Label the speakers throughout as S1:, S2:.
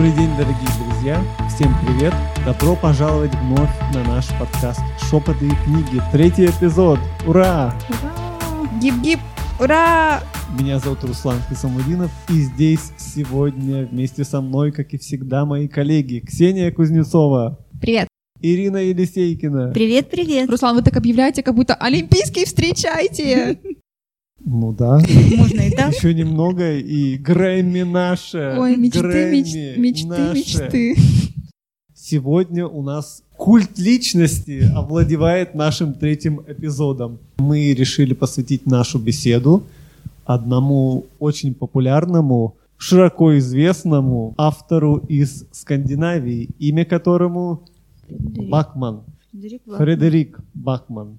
S1: Добрый день, дорогие друзья! Всем привет! Добро пожаловать вновь на наш подкаст «Шепоты и книги». Третий эпизод! Ура!
S2: Ура! Гип-гип! Ура!
S1: Меня зовут Руслан Хисамудинов, и здесь сегодня вместе со мной, как и всегда, мои коллеги Ксения Кузнецова.
S2: Привет!
S1: Ирина Елисейкина.
S3: Привет, привет.
S2: Руслан, вы так объявляете, как будто Олимпийский встречайте!
S1: Ну да.
S3: Можно и так.
S1: Еще немного, и Грэмми наша.
S2: Ой, мечты,
S1: Грэмми
S2: меч- мечты,
S1: наша.
S2: мечты.
S1: Сегодня у нас культ личности овладевает нашим третьим эпизодом. Мы решили посвятить нашу беседу одному очень популярному, широко известному автору из Скандинавии, имя которому Бакман.
S3: Фредерик Бах.
S1: Фредерик Бахман.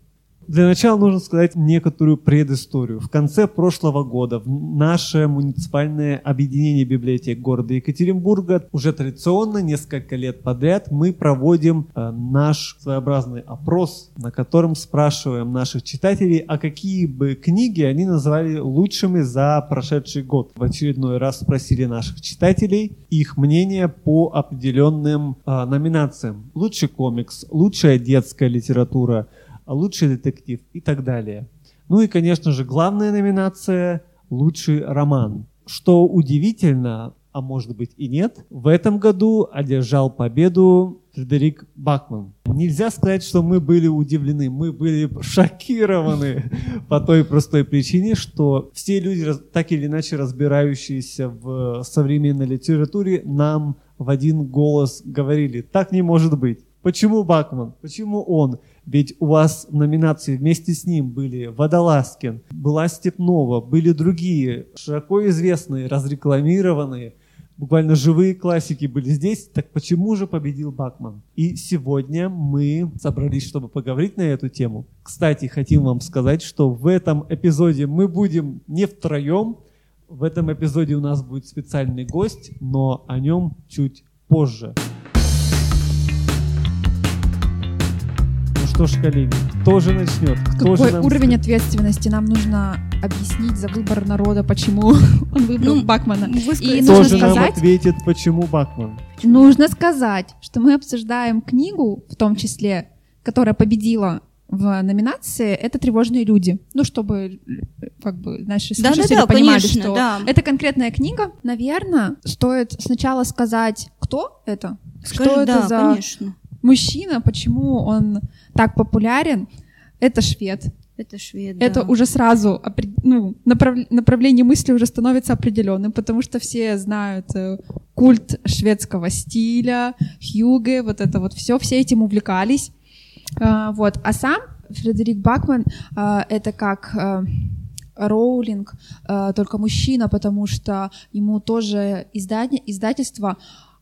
S1: Для начала нужно сказать некоторую предысторию. В конце прошлого года в наше муниципальное объединение библиотек города Екатеринбурга уже традиционно несколько лет подряд мы проводим э, наш своеобразный опрос, на котором спрашиваем наших читателей, а какие бы книги они назвали лучшими за прошедший год. В очередной раз спросили наших читателей их мнение по определенным э, номинациям. Лучший комикс, лучшая детская литература, лучший детектив и так далее. Ну и, конечно же, главная номинация – лучший роман. Что удивительно, а может быть и нет, в этом году одержал победу Фредерик Бакман. Нельзя сказать, что мы были удивлены, мы были шокированы по той простой причине, что все люди, так или иначе разбирающиеся в современной литературе, нам в один голос говорили, так не может быть. Почему Бакман? Почему он? Ведь у вас в номинации вместе с ним были Водолазкин, была Степнова, были другие широко известные, разрекламированные, буквально живые классики были здесь. Так почему же победил Бакман? И сегодня мы собрались, чтобы поговорить на эту тему. Кстати, хотим вам сказать, что в этом эпизоде мы будем не втроем. В этом эпизоде у нас будет специальный гость, но о нем чуть позже. Ну что ж, коллеги, кто же начнет? Кто же
S2: Какой
S1: нам
S2: уровень
S1: скажет?
S2: ответственности нам нужно объяснить за выбор народа, почему он выбрал
S3: Ну,
S2: Бакмана. И
S1: Кто
S2: нужно
S1: же нам
S2: сказать-
S1: ответит, почему Бакман?
S2: Нужно сказать, что мы обсуждаем книгу, в том числе, которая победила в номинации, это «Тревожные люди». Ну, чтобы, как бы, наши слушатели понимали,
S3: конечно,
S2: что
S3: да.
S2: это конкретная книга. Наверное, стоит сначала сказать, кто это,
S3: Скажи,
S2: что это
S3: да,
S2: за
S3: конечно.
S2: мужчина, почему он так популярен. Это швед.
S3: Это швед,
S2: Это
S3: да.
S2: уже сразу ну, направ- направление мысли уже становится определенным, потому что все знают э, культ шведского стиля, Хьюге, вот это вот все, все этим увлекались. А, вот. А сам Фредерик Бакман а, это как а, Роулинг, а, только мужчина, потому что ему тоже издание, издательство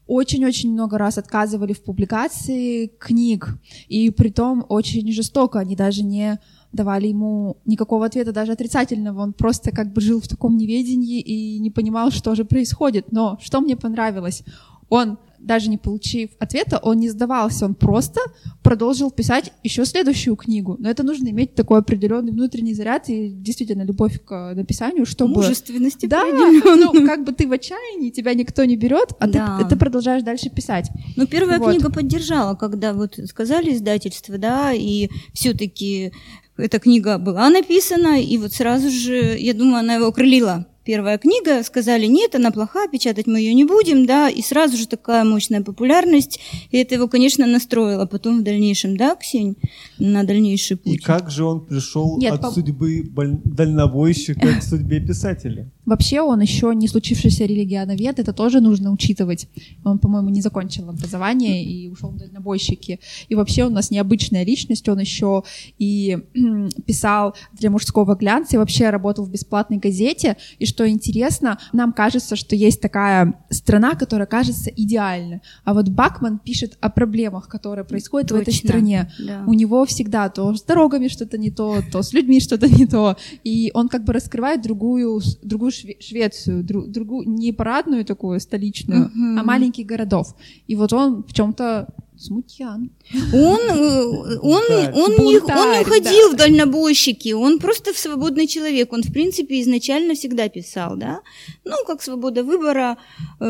S2: очень-очень много раз отказывали в публикации книг, и притом очень жестоко, они даже не давали ему никакого ответа, даже отрицательного, он просто как бы жил в таком неведении и не понимал, что же происходит. Но что мне понравилось, он даже не получив ответа, он не сдавался, он просто продолжил писать еще следующую книгу. Но это нужно иметь такой определенный внутренний заряд и действительно любовь к написанию, чтобы...
S3: Мужественности
S2: Да, ну как бы ты в отчаянии, тебя никто не берет, а
S3: Да.
S2: ты, ты продолжаешь дальше писать.
S3: Ну, первая
S2: Вот.
S3: книга поддержала, когда вот сказали издательство, да, и все-таки эта книга была написана, и вот сразу же, я думаю, она его окрылила. Первая книга, сказали, нет, она плохая, печатать мы ее не будем, да, и сразу же такая мощная популярность, и это его, конечно, настроило потом в дальнейшем, да, Ксень, на дальнейший путь.
S1: И как же он пришел
S2: Нет,
S1: от
S2: по-
S1: судьбы боль- дальнобойщика к судьбе писателя?
S2: Вообще он еще не случившийся религиановед, это тоже нужно учитывать. Он, по-моему, не закончил образование и ушел в дальнобойщики. И вообще у нас необычная личность, он еще и писал для мужского глянца, и вообще работал в бесплатной газете. И что интересно, нам кажется, что есть такая страна, которая кажется идеальной. А вот Бакман пишет о проблемах, которые происходят в этой
S3: Точно,
S2: стране.
S3: да.
S2: У него всегда то с дорогами что-то не то, то с людьми что-то не то. И он как бы раскрывает другую, другую Шве- Швецию, дру- другую, не парадную такую столичную,
S3: Мгм.
S2: а маленьких городов. И вот он в чем-то Смутьян.
S3: Он, э, он,
S1: Да.
S3: он, не, он
S2: Бунтарь,
S3: не уходил в дальнобойщики, он просто свободный человек. Он, в принципе, изначально всегда писал, да. Ну, как свобода выбора, э,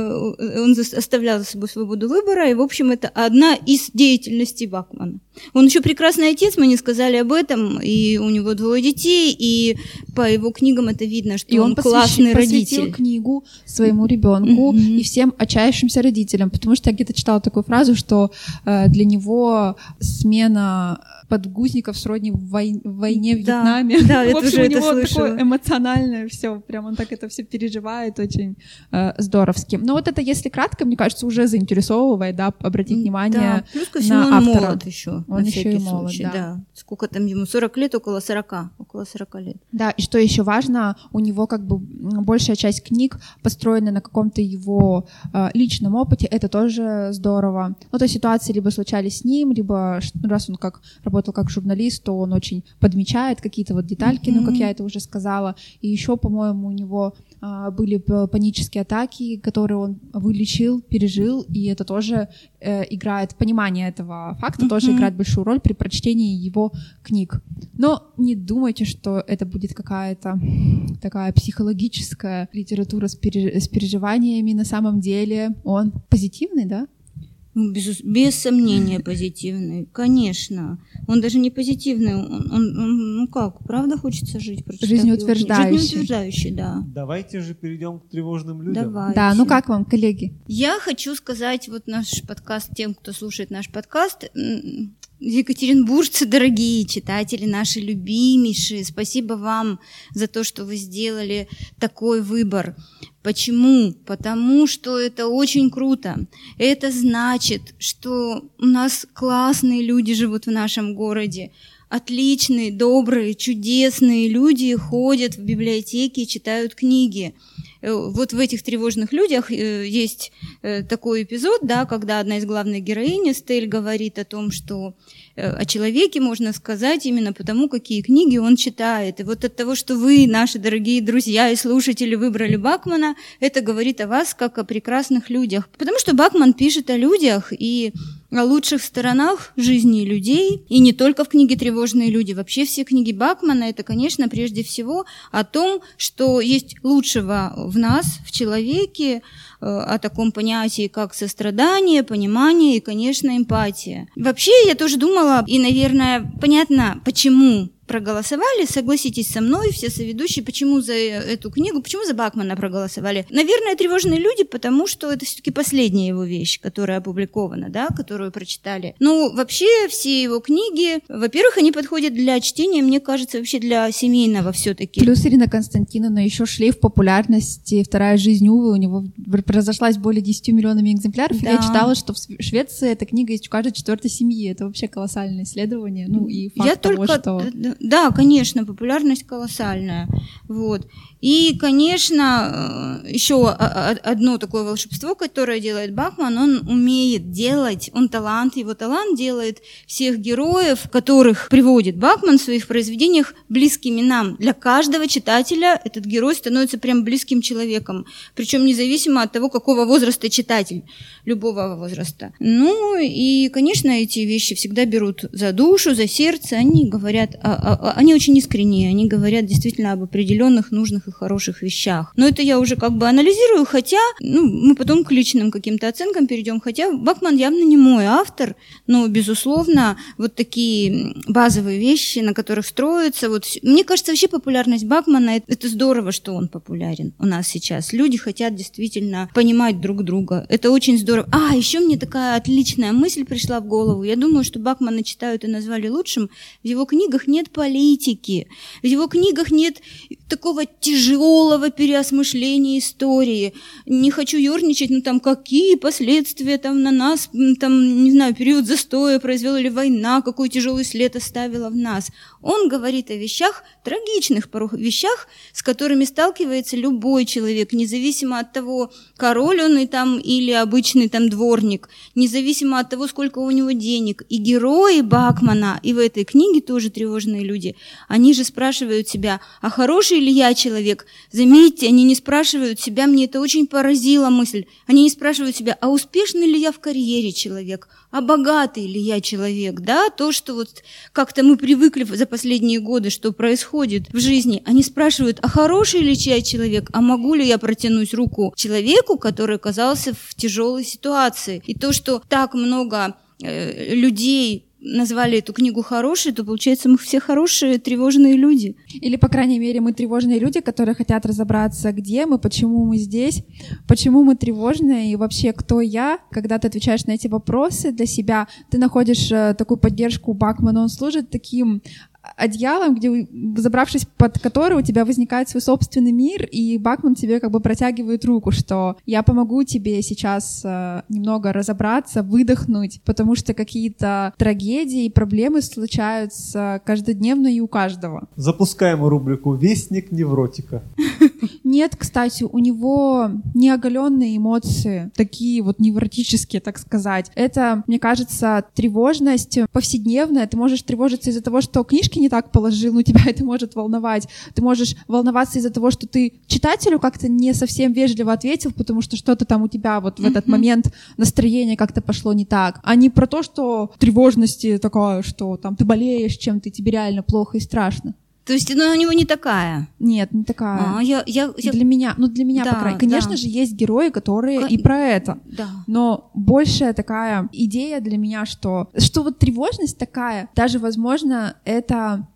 S3: он зас- оставлял за собой свободу выбора, и, в общем, это одна из деятельностей Бакмана. Он еще прекрасный отец, мы не сказали об этом, и у него двое детей, и по его книгам это видно, что
S2: И он,
S3: он,
S2: посвящи-
S3: классный родитель.
S2: книгу своему ребенку
S3: Мгм.
S2: и всем отчаявшимся родителям, потому что я где-то читала такую фразу, что э, для него смена подгузников сродни вой- войне в
S3: Да,
S2: Вьетнаме.
S3: да,
S2: В общем, у него такое эмоциональное все, прям он так это все переживает очень э, здоровски. Но вот это, если кратко, мне кажется, уже заинтересовывает, да, обратить внимание.
S3: Да, плюс ко всему
S2: на
S3: он
S2: автора.
S3: молод еще.
S2: Он
S3: на
S2: еще и молод,
S3: случай,
S2: да.
S3: Сколько там ему? 40 лет, около 40. Около 40 лет.
S2: Да, и что еще важно, у него как бы большая часть книг построена на каком-то его э, личном опыте, это тоже здорово. Ну, то есть ситуации либо случались с ним, либо раз он как работал как журналист, то он очень подмечает какие-то вот детальки, ну, как я это уже сказала. И еще, по-моему, у него а, были панические атаки, которые он вылечил, пережил, и это тоже э, играет, понимание этого факта тоже
S3: Мгм.
S2: играет большую роль при прочтении его книг. Но не думайте, что это будет какая-то такая психологическая литература с, пере- с переживаниями. На самом деле он позитивный, да?
S3: Ну, без, без сомнения позитивный, конечно. Он даже не позитивный, он, он- он, ну как, правда хочется жить?
S2: Жизнеутверждающий.
S3: Жизнеутверждающий, да.
S1: Давайте же перейдем к тревожным людям.
S3: Давайте.
S2: Да, ну как вам, коллеги?
S3: Я хочу сказать вот наш подкаст тем, кто слушает наш подкаст. М, Екатеринбуржцы, дорогие читатели, наши любимейшие, спасибо вам за то, что вы сделали такой выбор. Почему? Потому что это очень круто. Это значит, что у нас классные люди живут в нашем городе. Отличные, добрые, чудесные люди ходят в библиотеки и читают книги. Э, Вот в этих тревожных людях э, есть э, такой эпизод, да, когда одна из главных героинь, Стель, говорит о том, что о человеке можно сказать именно потому, какие книги он читает. И вот от того, что вы, наши дорогие друзья и слушатели, выбрали Бакмана, это говорит о вас как о прекрасных людях. Потому что Бакман пишет о людях и о лучших сторонах жизни людей, и не только в книге «Тревожные люди». Вообще все книги Бакмана – это, конечно, прежде всего о том, что есть лучшего в нас, в человеке, э, о таком понятии, как сострадание, понимание и, конечно, эмпатия. Вообще, я тоже думала, и, наверное, понятно, почему проголосовали, согласитесь со мной, все соведущие, почему за эту книгу, почему за Бакмана проголосовали. Наверное, тревожные люди, потому что это все-таки последняя его вещь, которая опубликована, да, которую прочитали. Ну, вообще, все его книги, во-первых, они подходят для чтения, мне кажется, вообще для семейного все-таки.
S2: Плюс Ирина Константиновна еще шлейф популярности «Вторая жизнь Увы» у него разошлась более 10 миллионами экземпляров.
S3: Да.
S2: Я читала, что в Швеции эта книга есть у каждой четвертой семьи. Это вообще колоссальное исследование. Ну и факт
S3: Я
S2: того,
S3: только,
S2: что...
S3: да, конечно, популярность колоссальная, вот. И, конечно, еще одно такое волшебство, которое делает Бахман, он умеет делать, он талант, его талант делает всех героев, которых приводит Бахман в своих произведениях, близкими нам. Для каждого читателя этот герой становится прям близким человеком, причем независимо от того, какого возраста читатель, любого возраста. Ну и, конечно, эти вещи всегда берут за душу, за сердце, они говорят, они очень искренние, они говорят действительно об определенных нужных и хороших вещах. Но это я уже как бы анализирую, хотя, ну, мы потом к личным каким-то оценкам перейдем, хотя Бакман явно не мой автор, но, безусловно, вот такие базовые вещи, на которых строится, вот, мне кажется, вообще популярность Бакмана, это, это здорово, что он популярен у нас сейчас. Люди хотят действительно понимать друг друга. Это очень здорово. А, еще мне такая отличная мысль пришла в голову. Я думаю, что Бакмана читают и назвали лучшим. В его книгах нет политики. В его книгах нет такого тяжелого переосмысления истории. Не хочу ерничать, но там какие последствия там на нас, там, не знаю, период застоя произвела ли война, какой тяжелый след оставила в нас. Он говорит о вещах, трагичных порой вещах, с которыми сталкивается любой человек, независимо от того, король он и там или обычный там дворник, независимо от того, сколько у него денег. И герои Бакмана, и в этой книге тоже тревожные люди, они же спрашивают себя, а хороший ли я человек? Заметьте, они не спрашивают себя, мне это очень поразила мысль, они не спрашивают себя, а успешный ли я в карьере человек? А богатый ли я человек? Да, то, что вот как-то мы привыкли за последние годы, что происходит в жизни. Они спрашивают, а хороший ли я человек? А могу ли я протянуть руку человеку, который оказался в тяжелой ситуации? И то, что так много э, людей назвали эту книгу хорошей, то получается мы все хорошие, тревожные люди.
S2: Или, по крайней мере, мы тревожные люди, которые хотят разобраться, где мы, почему мы здесь, почему мы тревожные и вообще кто я. Когда ты отвечаешь на эти вопросы для себя, ты находишь э, такую поддержку Бакмана, он служит таким одеялом, где, забравшись под который у тебя возникает свой собственный мир, и Бакман тебе как бы протягивает руку, что я помогу тебе сейчас э, немного разобраться, выдохнуть, потому что какие-то трагедии и проблемы случаются каждодневно и у каждого.
S1: Запускаем рубрику «Вестник невротика».
S2: Нет, кстати, у него неоголенные эмоции, такие вот невротические, так сказать. Это, мне кажется, тревожность повседневная. Ты можешь тревожиться из-за того, что книжки не так положил, ну тебя это может волновать. Ты можешь волноваться из-за того, что ты читателю как-то не совсем вежливо ответил, потому что что-то там у тебя вот в этот момент настроение как-то пошло не так. А не про то, что тревожности такое, что там ты болеешь чем-то, тебе реально плохо и страшно.
S3: То есть, ну, у него не такая.
S2: Нет, не такая.
S3: А, я, я, я...
S2: Для меня, ну, для меня,
S3: Да,
S2: по крайней Конечно
S3: да.
S2: же, есть герои, которые
S3: Ко-
S2: и про это.
S3: Да.
S2: Но большая такая идея для меня, что, что вот тревожность такая, даже, возможно, это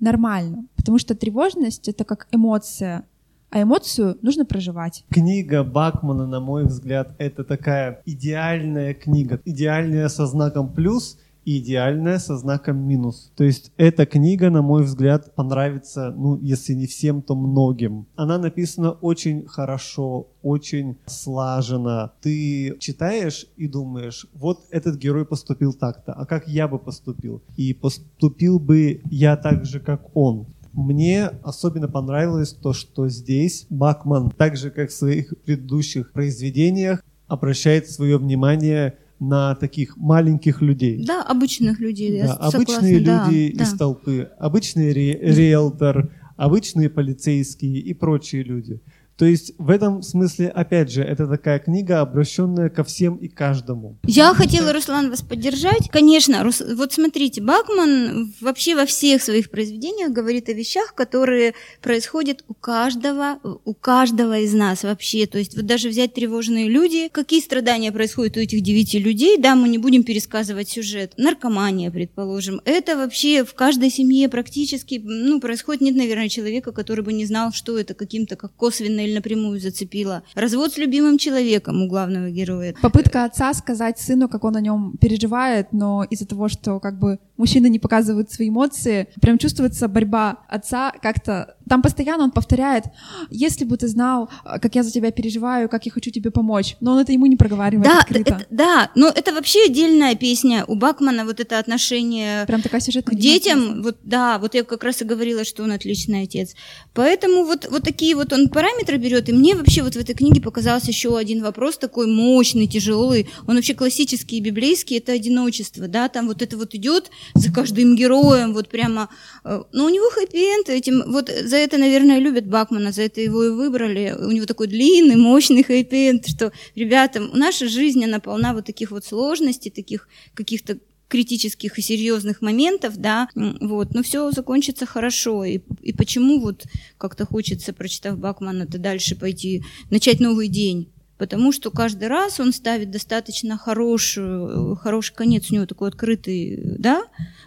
S2: нормально. Потому что тревожность — это как эмоция, а эмоцию нужно проживать.
S1: Книга Бакмана, на мой взгляд, это такая идеальная книга. Идеальная со знаком плюс идеальная со знаком минус. То есть эта книга, на мой взгляд, понравится, ну, если не всем, то многим. Она написана очень хорошо, очень слаженно. Ты читаешь и думаешь, вот этот герой поступил так-то, а как я бы поступил? И поступил бы я так же, как он. Мне особенно понравилось то, что здесь Бакман, так же как в своих предыдущих произведениях, обращает свое внимание на таких маленьких людей.
S3: Да, обычных людей.
S1: Да,
S3: согласна,
S1: обычные
S3: да,
S1: люди
S3: да.
S1: из толпы, обычный ре- риэлтор, обычные полицейские и прочие люди. То есть в этом смысле, опять же, это такая книга, обращенная ко всем и каждому.
S3: Я хотела, Руслан, вас поддержать. Конечно, Рус- вот смотрите, Бакман вообще во всех своих произведениях говорит о вещах, которые происходят у каждого, у каждого из нас вообще. То есть вот даже взять тревожные люди, какие страдания происходят у этих девяти людей, да, мы не будем пересказывать сюжет. Наркомания, предположим, это вообще в каждой семье практически, ну, происходит. Нет, наверное, человека, который бы не знал, что это каким-то как косвенно или напрямую зацепило. Развод с любимым человеком у главного героя.
S2: Попытка отца сказать сыну, как он о нем переживает, но из-за того, что как бы мужчина не показывает свои эмоции, прям чувствуется борьба отца как-то... Там постоянно он повторяет, если бы ты знал, как я за тебя переживаю, как я хочу тебе помочь. Но он это ему не проговаривает
S3: Да,
S2: открыто.
S3: это- да, но это вообще отдельная песня у Бакмана, вот это отношение
S2: Прям такая сюжетная
S3: к детям, вот да, вот я как раз и говорила, что он отличный отец. Поэтому вот, вот такие вот он параметры берет, и мне вообще вот в этой книге показался еще один вопрос такой мощный, тяжелый, он вообще классический и библейский, это одиночество, да, там вот это вот идет за каждым героем, вот прямо, э, но у него хэппи-энд, этим, вот за это, наверное, любят Бакмана, за это его и выбрали, у него такой длинный, мощный хэппи-энд, что, ребята, наша жизнь, она полна вот таких вот сложностей, таких каких-то критических и серьезных моментов, да, вот, но все закончится хорошо. И, и почему вот как-то хочется, прочитав Бакмана, то дальше пойти, начать новый день? Потому что каждый раз он ставит достаточно хорошую, хороший конец, у него такой открытый, да,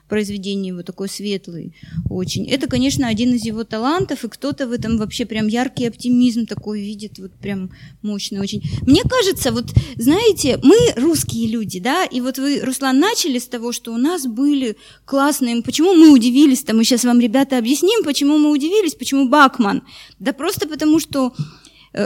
S3: произведение его такой светлый очень. Это, конечно, один из его талантов, и кто-то в этом вообще прям яркий оптимизм такой видит, вот прям мощный очень. Мне кажется, вот, знаете, мы русские люди, да, и вот вы, Руслан, начали с того, что у нас были классные, почему мы удивились-то, мы сейчас вам, ребята, объясним, почему мы удивились, почему Бакман. Да просто потому, что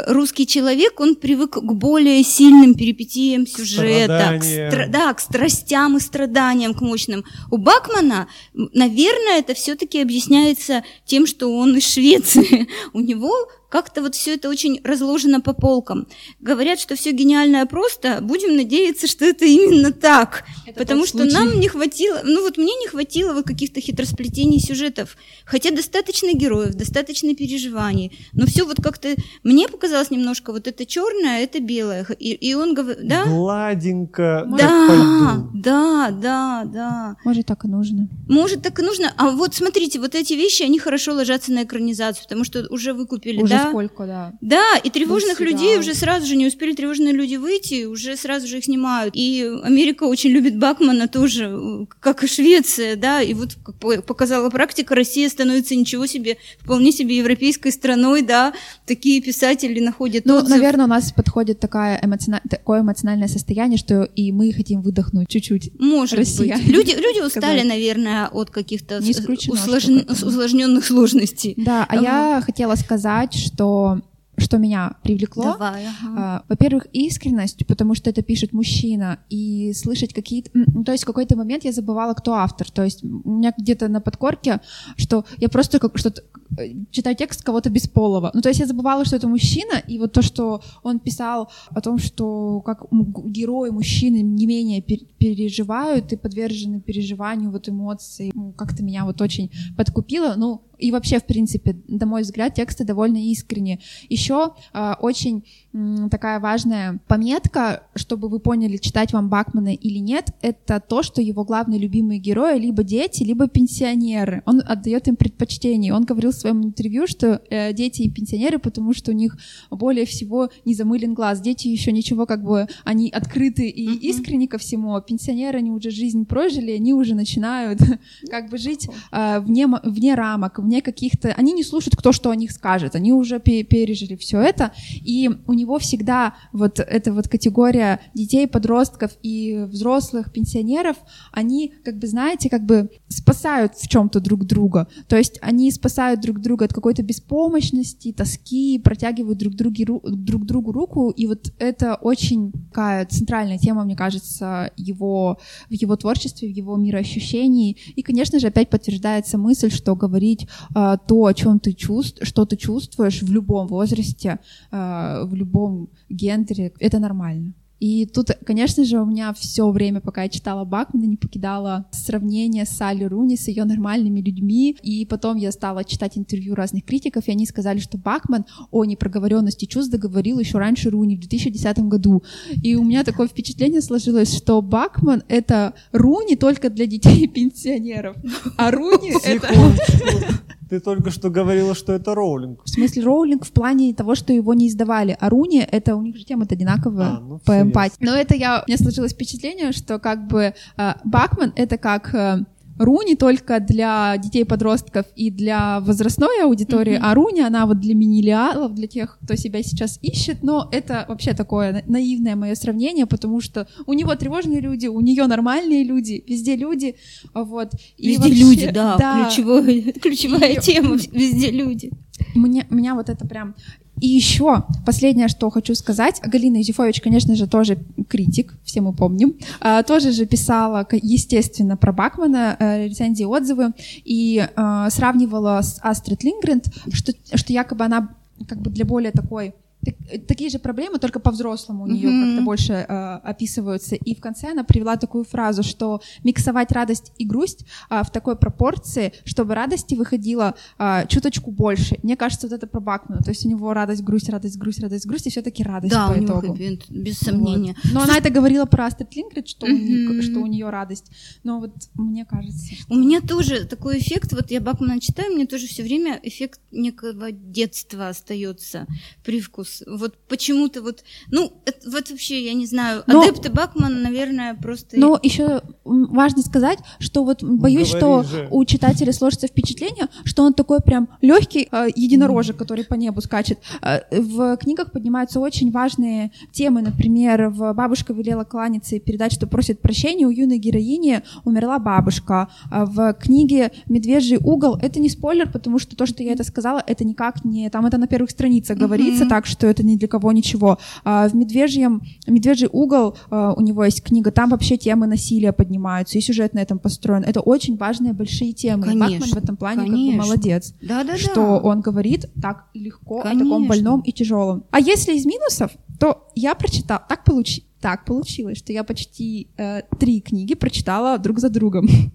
S3: русский человек, он привык к более сильным перипетиям сюжета, к стра- да, к страстям и страданиям, к мощным. У Бакмана, наверное, это все-таки объясняется тем, что он из Швеции. У него как-то вот все это очень разложено по полкам. Говорят, что все гениальное просто, будем надеяться, что это именно так. Это потому что случай. нам не хватило, ну вот мне не хватило вот каких-то хитросплетений сюжетов. Хотя достаточно героев, достаточно переживаний. Но все вот как-то, мне показалось немножко, вот это черное, а это белое. И, и он говорит, да?
S1: Гладенько,
S3: да, да, да, да.
S2: Может, так и нужно.
S3: Может, так и нужно. А вот смотрите, вот эти вещи, они хорошо ложатся на экранизацию, потому что уже выкупили,
S2: уже
S3: да?
S2: сколько, да.
S3: Да, и тревожных людей уже сразу же, не успели тревожные люди выйти, уже сразу же их снимают. И Америка очень любит Бакмана тоже, как и Швеция, да, и вот, как показала практика, Россия становится ничего себе, вполне себе европейской страной, да, такие писатели находят
S2: Ну, отзыв. наверное, у нас подходит такая эмоциона... такое эмоциональное состояние, что и мы хотим выдохнуть чуть-чуть.
S3: Может
S2: Россияне.
S3: быть. Люди, люди устали, наверное, от каких-то усложн... усложненных сложностей.
S2: Да, а я хотела сказать, что что меня привлекло.
S3: Давай, ага.
S2: а, во-первых, искренность, потому что это пишет мужчина, и слышать какие-то... Ну, то есть в какой-то момент я забывала, кто автор. То есть у меня где-то на подкорке, что я просто как, что-то э, читаю текст кого-то бесполого. Ну, то есть я забывала, что это мужчина, и вот то, что он писал о том, что как герои мужчины не менее переживают и подвержены переживанию вот эмоций, ну, как-то меня вот очень подкупило. Ну, и вообще, в принципе, на мой взгляд, тексты довольно искренние. Еще э, очень м, такая важная пометка, чтобы вы поняли, читать вам Бакмана или нет, это то, что его главные любимые герои либо дети, либо пенсионеры. Он отдает им предпочтение. Он говорил в своем интервью, что э, дети и пенсионеры, потому что у них более всего не замылен глаз. Дети еще ничего, как бы, они открыты и mm-hmm. искренни ко всему, а пенсионеры, они уже жизнь прожили, они уже начинают как бы жить э, вне, вне рамок, вне каких-то... Они не слушают, кто что о них скажет, они уже пережили все это, и у него всегда вот эта вот категория детей, подростков и взрослых пенсионеров, они, как бы, знаете, как бы спасают в чем-то друг друга. То есть они спасают друг друга от какой-то беспомощности, тоски, протягивают друг, други, друг другу руку, и вот это очень такая центральная тема, мне кажется, его, в его творчестве, в его мироощущении. И, конечно же, опять подтверждается мысль, что говорить то, о чем ты чувствуешь, что ты чувствуешь в любом возрасте, э, в любом гендере, это нормально. И тут, конечно же, у меня все время, пока я читала Бакмана, не покидало сравнение с Салли Руни, с ее нормальными людьми. И потом я стала читать интервью разных критиков, и они сказали, что Бакман о непроговоренности чувств договорил еще раньше Руни в 2010 году. И у меня такое впечатление сложилось, что Бакман — это Руни только для детей пенсионеров, а Руни — это...
S1: Ты только что говорила, что это роулинг.
S2: В смысле роулинг в плане того, что его не издавали. А Руни, это у них же тема одинаковая а, ну, по эмпатии. Но это я, у меня сложилось впечатление, что как бы э, Бакман это как э, Руни только для детей-подростков и для возрастной аудитории, mm-hmm. а Руни, она вот для минилиалов, для тех, кто себя сейчас ищет, но это вообще такое наивное мое сравнение, потому что у него тревожные люди, у нее нормальные люди, везде люди, вот.
S3: И везде вообще, люди, да, да. Ключевой, ключевая и... тема, везде люди.
S2: Меня, меня вот это прям и еще последнее, что хочу сказать. Галина Юзефович, конечно же, тоже критик, все мы помним. А, тоже же писала, естественно, про Бакмана э, рецензии, отзывы и а, сравнивала с Астрид Лингренд, что, что якобы она как бы для более такой такие же проблемы, только по-взрослому у нее mm-hmm. как-то больше э, описываются. И в конце она привела такую фразу, что миксовать радость и грусть э, в такой пропорции, чтобы радости выходило э, чуточку больше. Мне кажется, вот это про Бакмана. То есть у него радость, грусть, радость, грусть, радость, грусть, и все-таки радость
S3: да,
S2: по
S3: у
S2: итогу.
S3: Него без сомнения.
S2: Вот. Но она это говорила про Астрид Лингрид, что, mm-hmm. у нее, что у нее радость. Но вот мне кажется...
S3: Что... У меня тоже такой эффект, вот я Бакмана читаю, мне тоже все время эффект некого детства остается, привкус вкус. Вот почему-то вот, ну, это, вот вообще, я не знаю, но, адепты Бакмана, наверное, просто...
S2: Но еще важно сказать, что вот боюсь, Говори что же. у читателя сложится впечатление, что он такой прям легкий э, единорожек, который по небу скачет. Э, в книгах поднимаются очень важные темы, например, в «Бабушка велела кланяться и передать, что просит прощения» у юной героини умерла бабушка. А в книге «Медвежий угол» это не спойлер, потому что то, что я это сказала, это никак не... Там это на первых страницах говорится, mm-hmm. так что это ни для кого ничего. А в «Медвежьем», «Медвежий угол» а, у него есть книга, там вообще темы насилия поднимаются и сюжет на этом построен. Это очень важные большие темы.
S3: Конечно,
S2: и Бакман в этом плане
S3: конечно.
S2: как бы молодец.
S3: Да, да,
S2: что
S3: да.
S2: он говорит так легко
S3: Конечно.
S2: о таком больном и тяжелом. А если из минусов, то я прочитала, так, получи, так получилось, что я почти э, три книги прочитала друг за другом.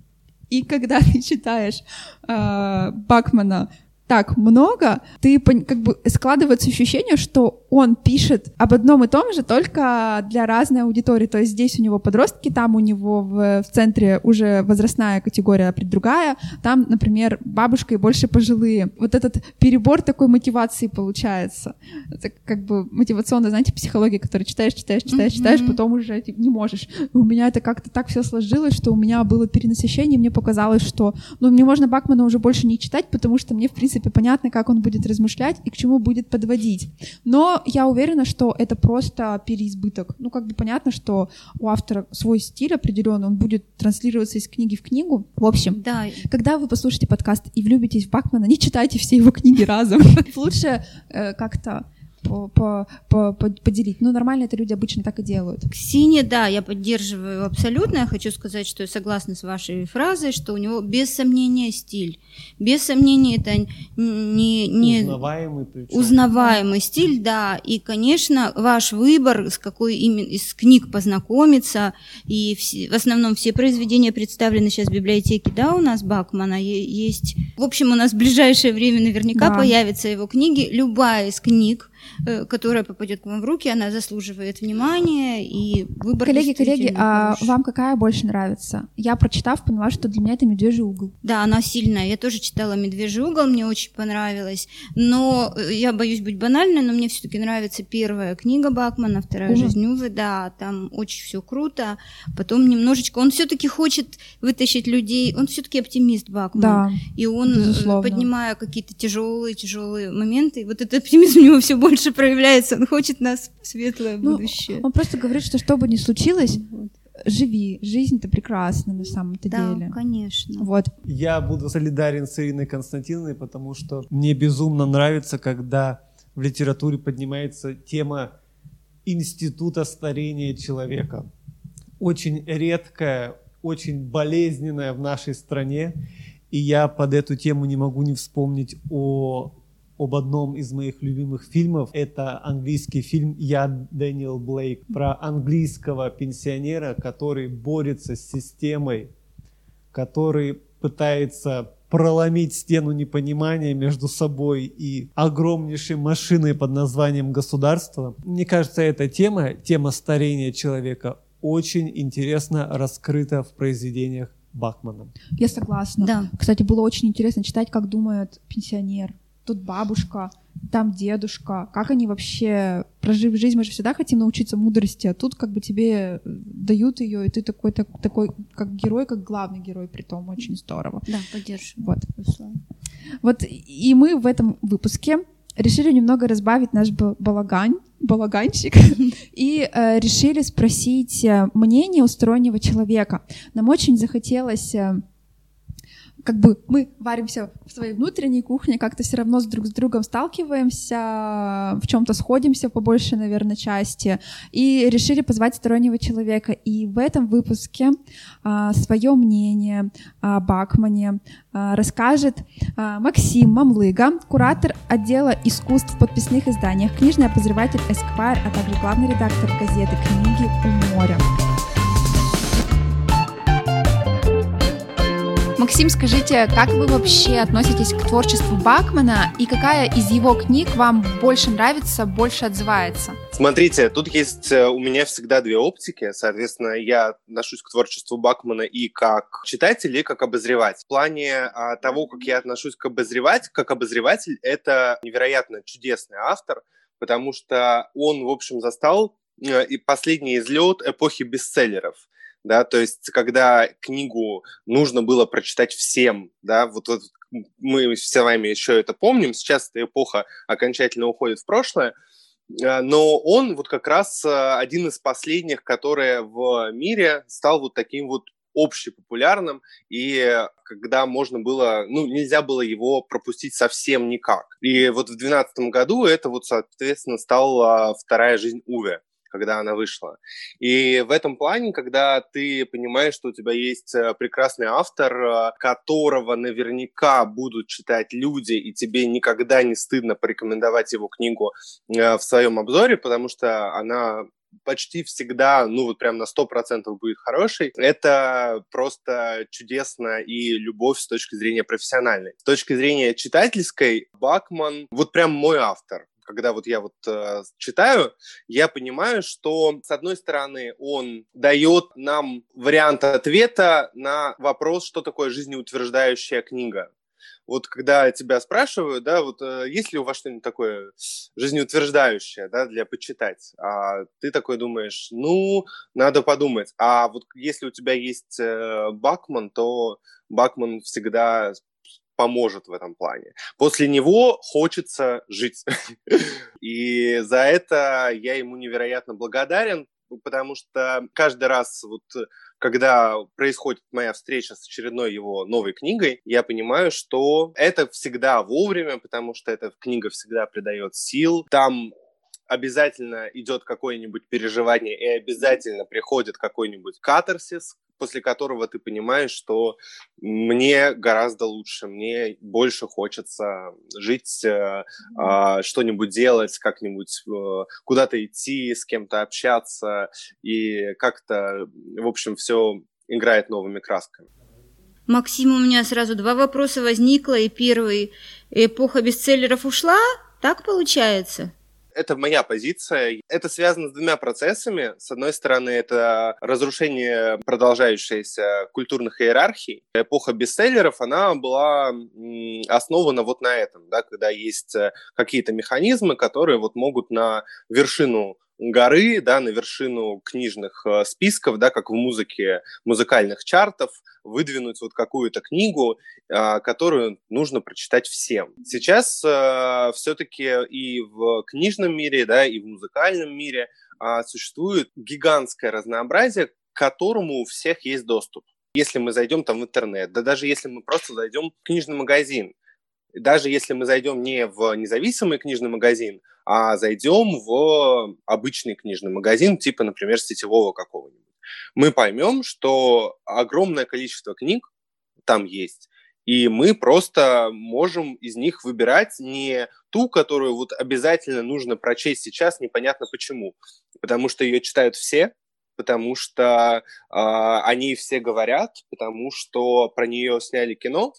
S2: И когда ты читаешь э, Бакмана так много, ты как бы складывается ощущение, что он пишет об одном и том же, только для разной аудитории. То есть здесь у него подростки, там у него в, в центре уже возрастная категория другая, там, например, бабушка и больше пожилые. Вот этот перебор такой мотивации получается. Это как бы мотивационно, знаете, психология, которую читаешь, читаешь, читаешь,
S3: Мгм.
S2: читаешь, потом уже типа, не можешь. У меня это как-то так все сложилось, что у меня было перенасыщение, мне показалось, что ну, мне можно Бакмана уже больше не читать, потому что мне, в принципе, понятно, как он будет размышлять и к чему будет подводить. Но я уверена, что это просто переизбыток. Ну, как бы понятно, что у автора свой стиль определенный, он будет транслироваться из книги в книгу. В общем,
S3: Да,
S2: когда вы послушаете подкаст и влюбитесь в Бакмана, не читайте все его книги разом. Лучше э, как-то по- по- по- по- поделить. Ну, нормально это люди обычно так и делают.
S3: Ксения, да, я поддерживаю абсолютно. Я хочу сказать, что я согласна с вашей фразой, что у него без сомнения стиль. Без сомнения это не, не
S1: Узнаваемый причем.
S3: узнаваемый стиль, да. И, конечно, ваш выбор, с какой именно из книг познакомиться, и все- в основном все произведения представлены сейчас в библиотеке, да, у нас Бакмана есть. В общем, у нас в ближайшее время наверняка
S2: Да.
S3: появятся его книги. Любая из книг, которая попадет к вам в руки, она заслуживает внимания и выбор.
S2: Коллеги, коллеги, а вам какая больше нравится? Я, прочитав, поняла, что для меня это «Медвежий угол».
S3: Да, она сильная. Я тоже читала «Медвежий угол», мне очень понравилось. Но э, я боюсь быть банальной, но мне все-таки нравится первая книга Бакмана, вторая
S2: Увы.
S3: жизнь Увы. Да, там очень все круто. Потом немножечко... Он все-таки хочет вытащить людей. Он все-таки оптимист Бакман.
S2: Да,
S3: И он, э,
S2: безусловно.
S3: поднимая какие-то тяжелые-тяжелые моменты, и вот этот оптимизм у него все больше проявляется. Он хочет нас в светлое
S2: Ну,
S3: будущее.
S2: он просто говорит, что что бы ни случилось,
S3: Вот.
S2: живи. Жизнь-то прекрасна на самом-то
S3: Да,
S2: деле.
S3: конечно.
S2: Вот.
S1: Я буду солидарен с Ириной Константиновной, потому что мне безумно нравится, когда в литературе поднимается тема института старения человека. Очень редкая, очень болезненная в нашей стране. И я под эту тему не могу не вспомнить о, об одном из моих любимых фильмов. Это английский фильм «Я Дэниел Блейк» про английского пенсионера, который борется с системой, который пытается проломить стену непонимания между собой и огромнейшей машиной под названием государство. Мне кажется, эта тема, тема старения человека, очень интересно раскрыта в произведениях Бакмана.
S2: Я согласна.
S3: Да.
S2: Кстати, было очень интересно читать, как думает пенсионер. Тут бабушка, там дедушка. Как они вообще, прожив жизнь, мы же всегда хотим научиться мудрости, а тут как бы тебе э, дают ее, и ты такой, так, такой как герой, как главный герой, при том очень здорово.
S3: Да, поддерживаю.
S2: Вот.
S3: Руслан.
S2: Вот и мы в этом выпуске решили немного разбавить наш ба- балагань, балаганчик и э, решили спросить э, мнение у стороннего человека. Нам очень захотелось э, как бы мы варимся в своей внутренней кухне, как-то все равно с друг с другом сталкиваемся, в чем-то сходимся по большей, наверное, части, и решили позвать стороннего человека. И в этом выпуске свое мнение о Бакмане а, расскажет а, Максим Мамлыга, куратор отдела искусств в подписных изданиях, книжный обозреватель Esquire, а также главный редактор газеты «Книги у моря». Максим, скажите, как вы вообще относитесь к творчеству Бакмана и какая из его книг вам больше нравится, больше отзывается?
S4: Смотрите, тут есть э, у меня всегда две оптики. Соответственно, я отношусь к творчеству Бакмана и как читатель, и как обозреватель. В плане а, того, как я отношусь к обозревать, как обозреватель, это невероятно чудесный автор, потому что он, в общем, застал э, и последний излет эпохи бестселлеров да, то есть когда книгу нужно было прочитать всем, да, вот, вот мы все вами еще это помним, сейчас эта эпоха окончательно уходит в прошлое, но он вот как раз один из последних, который в мире стал вот таким вот общепопулярным, и когда можно было, ну, нельзя было его пропустить совсем никак. И вот в 2012 году это вот, соответственно, стала вторая жизнь Уве когда она вышла. И в этом плане, когда ты понимаешь, что у тебя есть э, прекрасный автор, э, которого наверняка будут читать люди, и тебе никогда не стыдно порекомендовать его книгу в своем обзоре, потому что она почти всегда, ну вот прям на 100% будет хороший, это просто чудесно и любовь с точки зрения профессиональной. С точки зрения читательской, Бакман вот прям мой автор когда вот я вот э, читаю, я понимаю, что с одной стороны он дает нам вариант ответа на вопрос, что такое жизнеутверждающая книга вот когда тебя спрашивают, да, вот э, есть ли у вас что-нибудь такое жизнеутверждающее, да, для почитать, а ты такой думаешь, ну, надо подумать. А вот если у тебя есть э, Бакман, то Бакман всегда поможет в этом плане. После него хочется жить. И за это я ему невероятно благодарен, потому что каждый раз вот когда происходит моя встреча с очередной его новой книгой, я понимаю, что это всегда вовремя, потому что эта книга всегда придает сил. Там обязательно идет какое-нибудь переживание и обязательно приходит какой-нибудь катарсис, после которого ты понимаешь, что мне гораздо лучше, мне больше хочется жить, э, э, что-нибудь делать, как-нибудь э, куда-то идти, с кем-то общаться, и как-то, в общем, все играет новыми красками.
S3: Максим, у меня сразу два вопроса возникло, и первый, эпоха бестселлеров ушла, так получается?
S4: Это моя позиция. Это связано с двумя процессами. С одной стороны, это разрушение продолжающейся культурных иерархий. Эпоха бестселлеров, она была основана вот на этом, да, когда есть э, какие-то механизмы, которые вот могут на вершину горы, да, на вершину книжных э, списков, да, как в музыке, музыкальных чартов, выдвинуть вот какую-то книгу, э, которую нужно прочитать всем. Сейчас э, все-таки и в книжном мире, да, и в музыкальном мире э, существует гигантское разнообразие, к которому у всех есть доступ. Если мы зайдем там в интернет, да даже если мы просто зайдем в книжный магазин, даже если мы зайдем не в независимый книжный магазин, а зайдем в обычный книжный магазин, типа, например, сетевого какого-нибудь, мы поймем, что огромное количество книг там есть, и мы просто можем из них выбирать не ту, которую вот обязательно нужно прочесть сейчас, непонятно почему, потому что ее читают все, потому что э, они все говорят, потому что про нее сняли кино.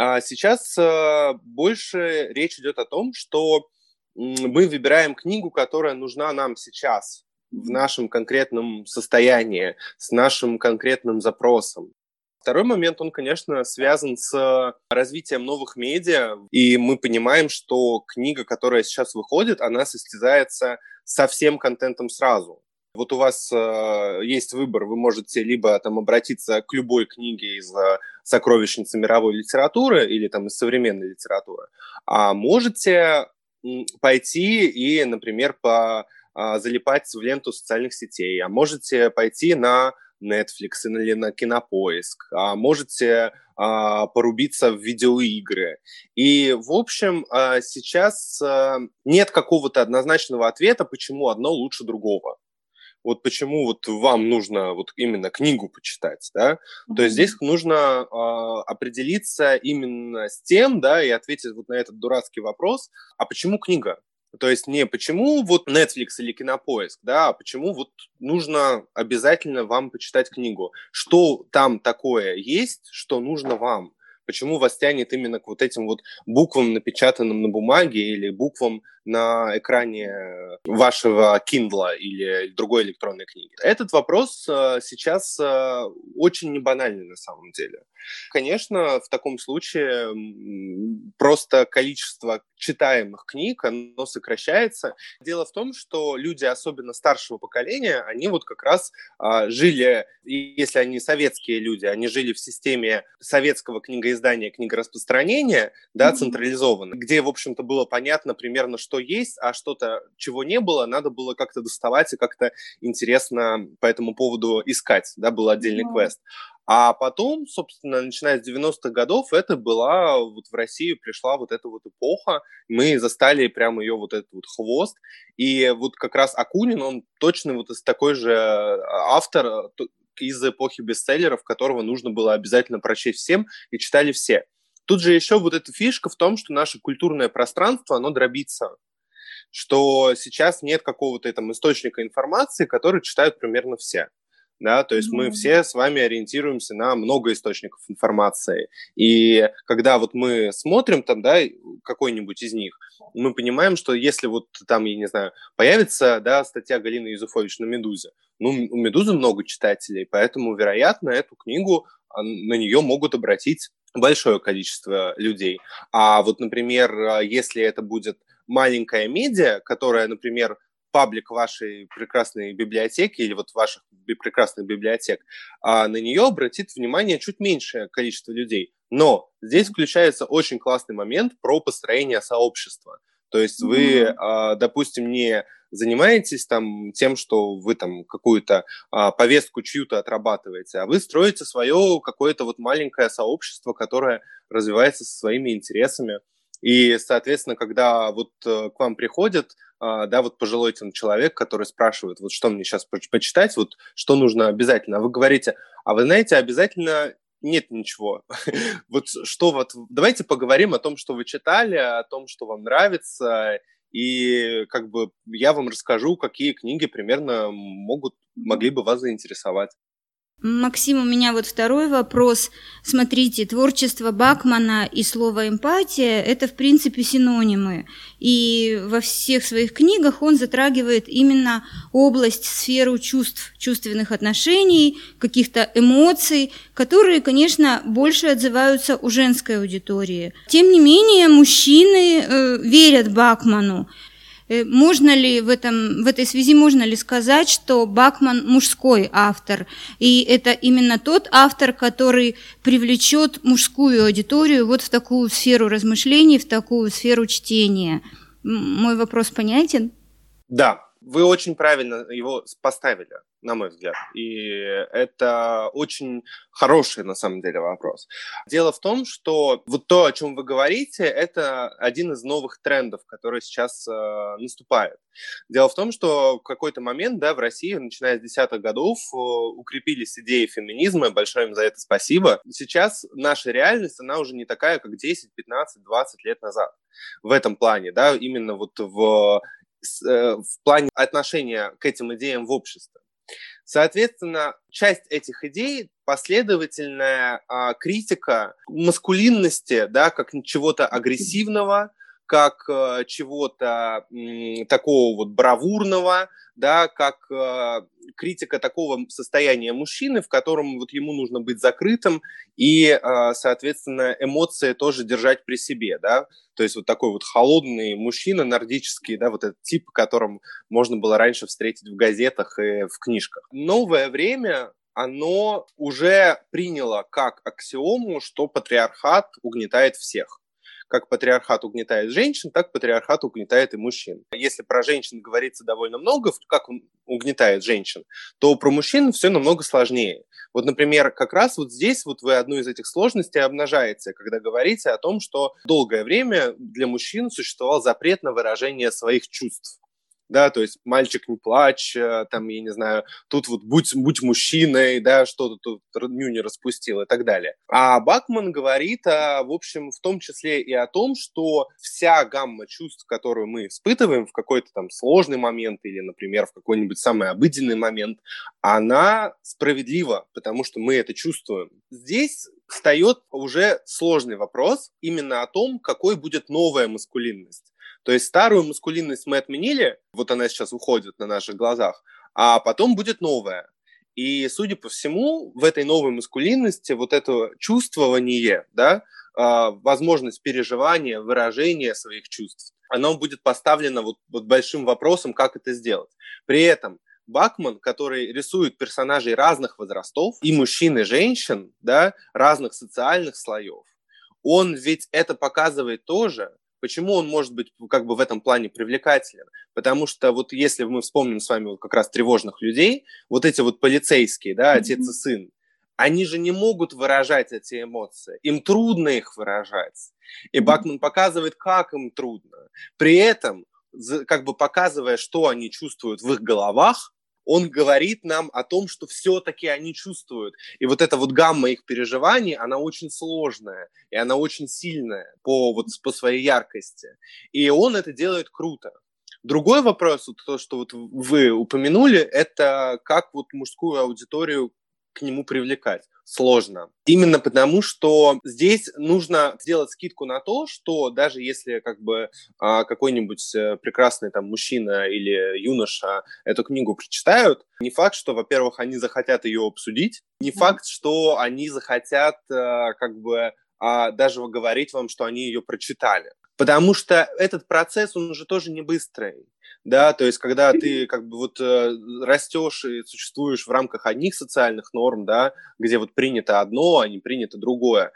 S4: А сейчас э, больше речь идет о том, что мы выбираем книгу, которая нужна нам сейчас, в нашем конкретном состоянии, с нашим конкретным запросом. Второй момент, он, конечно, связан с развитием новых медиа, и мы понимаем, что книга, которая сейчас выходит, она состязается со всем контентом сразу. Вот у вас э, есть выбор, вы можете либо там обратиться к любой книге из э, сокровищницы мировой литературы или там из современной литературы, а можете пойти и, например, по, а, залипать в ленту социальных сетей, а можете пойти на Netflix или на Кинопоиск, а можете а, порубиться в видеоигры. И, в общем, а, сейчас а, нет какого-то однозначного ответа, почему одно лучше другого вот почему вот вам нужно вот именно книгу почитать, да, mm-hmm. то есть здесь нужно э, определиться именно с тем, да, и ответить вот на этот дурацкий вопрос, а почему книга? То есть не почему вот Netflix или Кинопоиск, да, а почему вот нужно обязательно вам почитать книгу. Что там такое есть, что нужно вам? Почему вас тянет именно к вот этим вот буквам, напечатанным на бумаге или буквам на экране вашего Kindle или другой электронной книги? Этот вопрос э, сейчас э, очень не банальный на самом деле. Конечно, в таком случае просто количество читаемых книг, оно сокращается. Дело в том, что люди, особенно старшего поколения, они вот как раз а, жили, если они советские люди, они жили в системе советского книгоиздания, книгораспространения, да, mm-hmm. централизованно, где, в общем-то, было понятно примерно, что есть, а что-то, чего не было, надо было как-то доставать и как-то интересно по этому поводу искать, да, был отдельный mm-hmm. квест. А потом, собственно, начиная с 90-х годов, это была, вот в Россию пришла вот эта вот эпоха, мы застали прямо ее вот этот вот хвост, и вот как раз Акунин, он точно вот из такой же а, автор из эпохи бестселлеров, которого нужно было обязательно прочесть всем, и читали все. Тут же еще вот эта фишка в том, что наше культурное пространство, оно дробится что сейчас нет какого-то там источника информации, который читают примерно все да, то есть mm-hmm. мы все с вами ориентируемся на много источников информации, и когда вот мы смотрим там, да, какой-нибудь из них, мы понимаем, что если вот там, я не знаю, появится, да, статья Галины Юзуфович на «Медузе», ну, у «Медузы» много читателей, поэтому, вероятно, эту книгу, а, на нее могут обратить большое количество людей. А вот, например, а, если это будет маленькая медиа, которая, например, паблик вашей прекрасной библиотеки или вот ваших прекрасных библиотек, а на нее обратит внимание чуть меньшее количество людей. Но здесь включается очень классный момент про построение сообщества. То есть вы, mm-hmm. допустим, не занимаетесь там тем, что вы там какую-то а, повестку чью-то отрабатываете, а вы строите свое какое-то вот маленькое сообщество, которое развивается со своими интересами. И, соответственно, когда вот э, к вам приходят, а, да, вот пожилой там человек, который спрашивает, вот что мне сейчас почитать, вот что нужно обязательно, а вы говорите, а вы знаете, обязательно нет ничего. вот что вот, давайте поговорим о том, что вы читали, о том, что вам нравится, и как бы я вам расскажу, какие книги примерно могут, могли бы вас заинтересовать.
S3: Максим, у меня вот второй вопрос. Смотрите, творчество Бакмана и слово эмпатия – это, в принципе, синонимы. И во всех своих книгах он затрагивает именно область, сферу чувств, чувственных отношений, каких-то эмоций, которые, конечно, больше отзываются у женской аудитории. Тем не менее, мужчины э, верят Бакману. Э, можно ли в, этом, в этой связи можно ли сказать, что Бакман мужской автор, и это именно тот автор, который привлечет мужскую аудиторию вот в такую сферу размышлений, в такую сферу чтения? Мой вопрос понятен?
S4: Да, вы очень правильно его поставили на мой взгляд. И это очень хороший, на самом деле, вопрос. Дело в том, что вот то, о чем вы говорите, это один из новых трендов, который сейчас э, наступает. Дело в том, что в какой-то момент да, в России, начиная с десятых годов, э, укрепились идеи феминизма, большое им за это спасибо. Сейчас наша реальность, она уже не такая, как 10, 15, 20 лет назад в этом плане, да, именно вот в э, в плане отношения к этим идеям в обществе. Соответственно, часть этих идей последовательная а, критика маскулинности, да, как чего-то агрессивного, как э, чего-то такого вот бравурного, да, как э, критика такого состояния мужчины, в котором вот ему нужно быть закрытым и, э, соответственно, эмоции тоже держать при себе, да, то есть вот такой вот холодный мужчина нордический, да, вот этот тип, которым можно было раньше встретить в газетах и в книжках. Новое время оно уже приняло как аксиому, что патриархат угнетает всех как патриархат угнетает женщин, так патриархат угнетает и мужчин. Если про женщин говорится довольно много, как он угнетает женщин, то про мужчин все намного сложнее. Вот, например, как раз вот здесь вот вы одну из этих сложностей обнажаете, когда говорите о том, что долгое время для мужчин существовал запрет на выражение своих чувств да, то есть мальчик не плачь, э, там, я не знаю, тут вот будь, будь мужчиной, да, что-то тут нюни распустил и так далее. А Бакман говорит, о, в общем, в том числе и о том, что вся гамма чувств, которую мы испытываем в какой-то там сложный момент или, например, в какой-нибудь самый обыденный момент, она справедлива, потому что мы это чувствуем. Здесь встает уже сложный вопрос именно о том, какой будет новая маскулинность. То есть старую маскулинность мы отменили, вот она сейчас уходит на наших глазах, а потом будет новая. И, судя по всему, в этой новой маскулинности вот это чувствование, да, а, возможность переживания, выражения своих чувств, оно будет поставлено вот, вот большим вопросом, как это сделать. При этом Бакман, который рисует персонажей разных возрастов, и мужчин, и женщин, да, разных социальных слоев, он ведь это показывает тоже, Почему он может быть как бы в этом плане привлекателен? Потому что вот если мы вспомним с вами вот как раз тревожных людей, вот эти вот полицейские, да, отец и сын, они же не могут выражать эти эмоции. Им трудно их выражать. И Бакман показывает, как им трудно. При этом, как бы показывая, что они чувствуют в их головах, он говорит нам о том, что все-таки они чувствуют. И вот эта вот гамма их переживаний, она очень сложная, и она очень сильная по, вот, по своей яркости. И он это делает круто. Другой вопрос, вот то, что вот вы упомянули, это как вот мужскую аудиторию к нему привлекать сложно. Именно потому, что здесь нужно сделать скидку на то, что даже если как бы а, какой-нибудь э, прекрасный там мужчина или юноша эту книгу прочитают, не факт, что, во-первых, они захотят ее обсудить, не факт, что они захотят э, как бы а, даже говорить вам, что они ее прочитали. Потому что этот процесс, он уже тоже не быстрый. Да, то есть, когда ты как бы вот э, растешь и существуешь в рамках одних социальных норм, да, где вот принято одно, а не принято другое,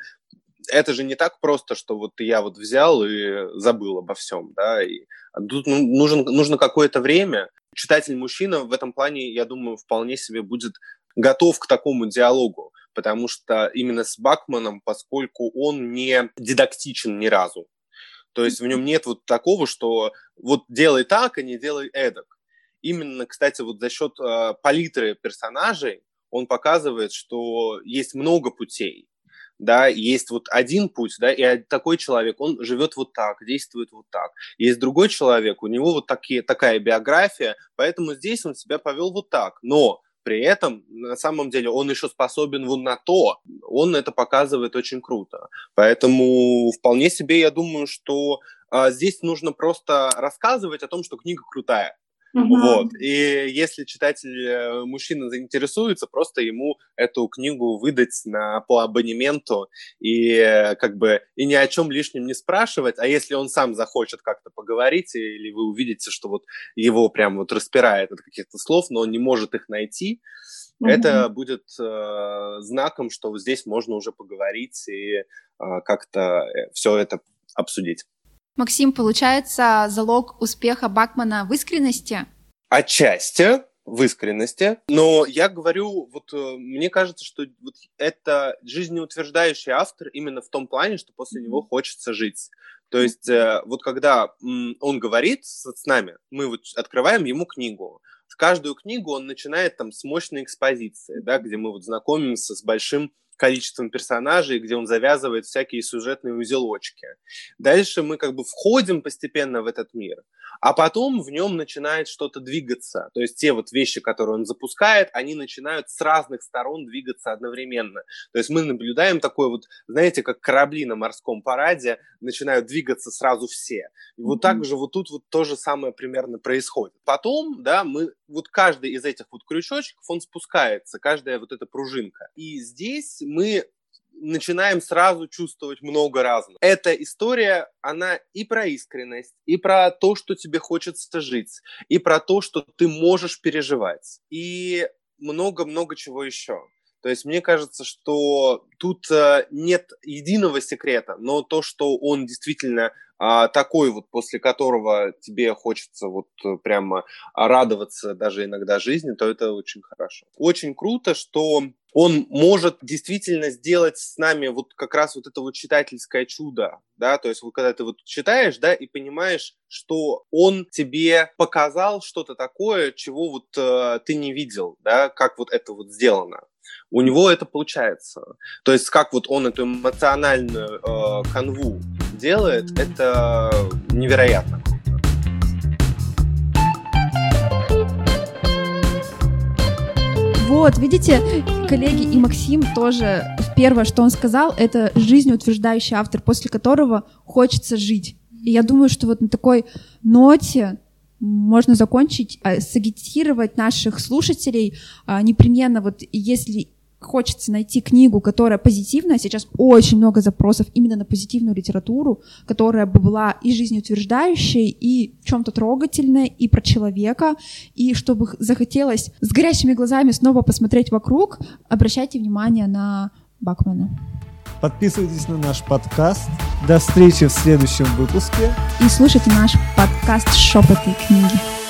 S4: это же не так просто, что вот я вот взял и забыл обо всем, да, и тут ну, нужен, нужно какое-то время. Читатель-мужчина в этом плане, я думаю, вполне себе будет готов к такому диалогу, потому что именно с Бакманом, поскольку он не дидактичен ни разу, то есть в нем нет вот такого, что вот делай так, а не делай эдак. Именно, кстати, вот за счет э, палитры персонажей он показывает, что есть много путей, да, есть вот один путь, да, и такой человек, он живет вот так, действует вот так. Есть другой человек, у него вот такие, такая биография, поэтому здесь он себя повел вот так. Но при этом, на самом деле, он еще способен вот на то. Он это показывает очень круто. Поэтому вполне себе я думаю, что а, здесь нужно просто рассказывать о том, что книга крутая. Uh-huh. Вот. И если читатель э, мужчина заинтересуется, просто ему эту книгу выдать на, по абонементу и э, как бы и ни о чем лишнем не спрашивать. А если он сам захочет как-то поговорить, или вы увидите, что вот его прям вот распирает от каких-то слов, но он не может их найти, uh-huh. это будет э, знаком, что здесь можно уже поговорить и э, как-то э, все это обсудить.
S2: Максим, получается, залог успеха Бакмана в искренности?
S4: Отчасти в искренности, но я говорю, вот э, мне кажется, что вот это жизнеутверждающий автор именно в том плане, что после него хочется жить. То есть э, вот когда он говорит с нами, мы вот открываем ему книгу, каждую книгу он начинает там с мощной экспозиции, да, где мы вот знакомимся с большим количеством персонажей, где он завязывает всякие сюжетные узелочки. Дальше мы как бы входим постепенно в этот мир, а потом в нем начинает что-то двигаться. То есть те вот вещи, которые он запускает, они начинают с разных сторон двигаться одновременно. То есть мы наблюдаем такой вот, знаете, как корабли на морском параде начинают двигаться сразу все. И вот так же вот тут вот то же самое примерно происходит. Потом, да, мы вот каждый из этих вот крючочков, он спускается, каждая вот эта пружинка. И здесь мы начинаем сразу чувствовать много разного. Эта история, она и про искренность, и про то, что тебе хочется жить, и про то, что ты можешь переживать, и много-много чего еще. То есть мне кажется, что тут э, нет единого секрета, но то, что он действительно а, такой вот, после которого тебе хочется вот э, прямо радоваться даже иногда жизни, то это очень хорошо. Очень круто, что он может действительно сделать с нами вот как раз вот это вот читательское чудо, да, то есть вот когда ты вот читаешь, да, и понимаешь, что он тебе показал что-то такое, чего вот э, ты не видел, да, как вот это вот сделано. У него это получается. То есть как вот он эту эмоциональную э, канву делает, это невероятно.
S2: Вот, видите, коллеги и Максим тоже первое, что он сказал, это жизнеутверждающий автор, после которого хочется жить. И я думаю, что вот на такой ноте можно закончить, а, сагитировать наших слушателей а, непременно, вот если хочется найти книгу, которая позитивная. Сейчас очень много запросов именно на позитивную литературу, которая бы была и жизнеутверждающей, и в чем-то трогательной, и про человека, и чтобы захотелось с горящими глазами снова посмотреть вокруг, обращайте внимание на Бакмана.
S1: Подписывайтесь на наш подкаст. До встречи в следующем выпуске.
S2: И слушайте наш подкаст «Шепоты книги».